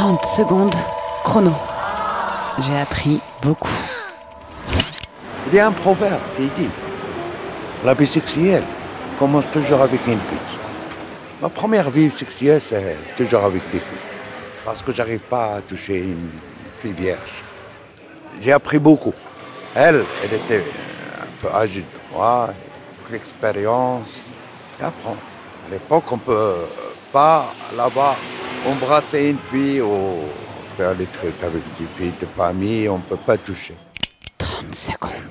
30 secondes, chrono. J'ai appris beaucoup. Il y a un proverbe qui dit La vie sexuelle commence toujours avec une pute. Ma première vie sexuelle, c'est toujours avec des putes. Parce que j'arrive pas à toucher une fille vierge. J'ai appris beaucoup. Elle, elle était un peu âgée de moi, l'expérience. Et apprendre. À l'époque, on peut pas là-bas embrasser une fille ou faire des trucs avec des filles de famille, on peut pas toucher. 30 secondes.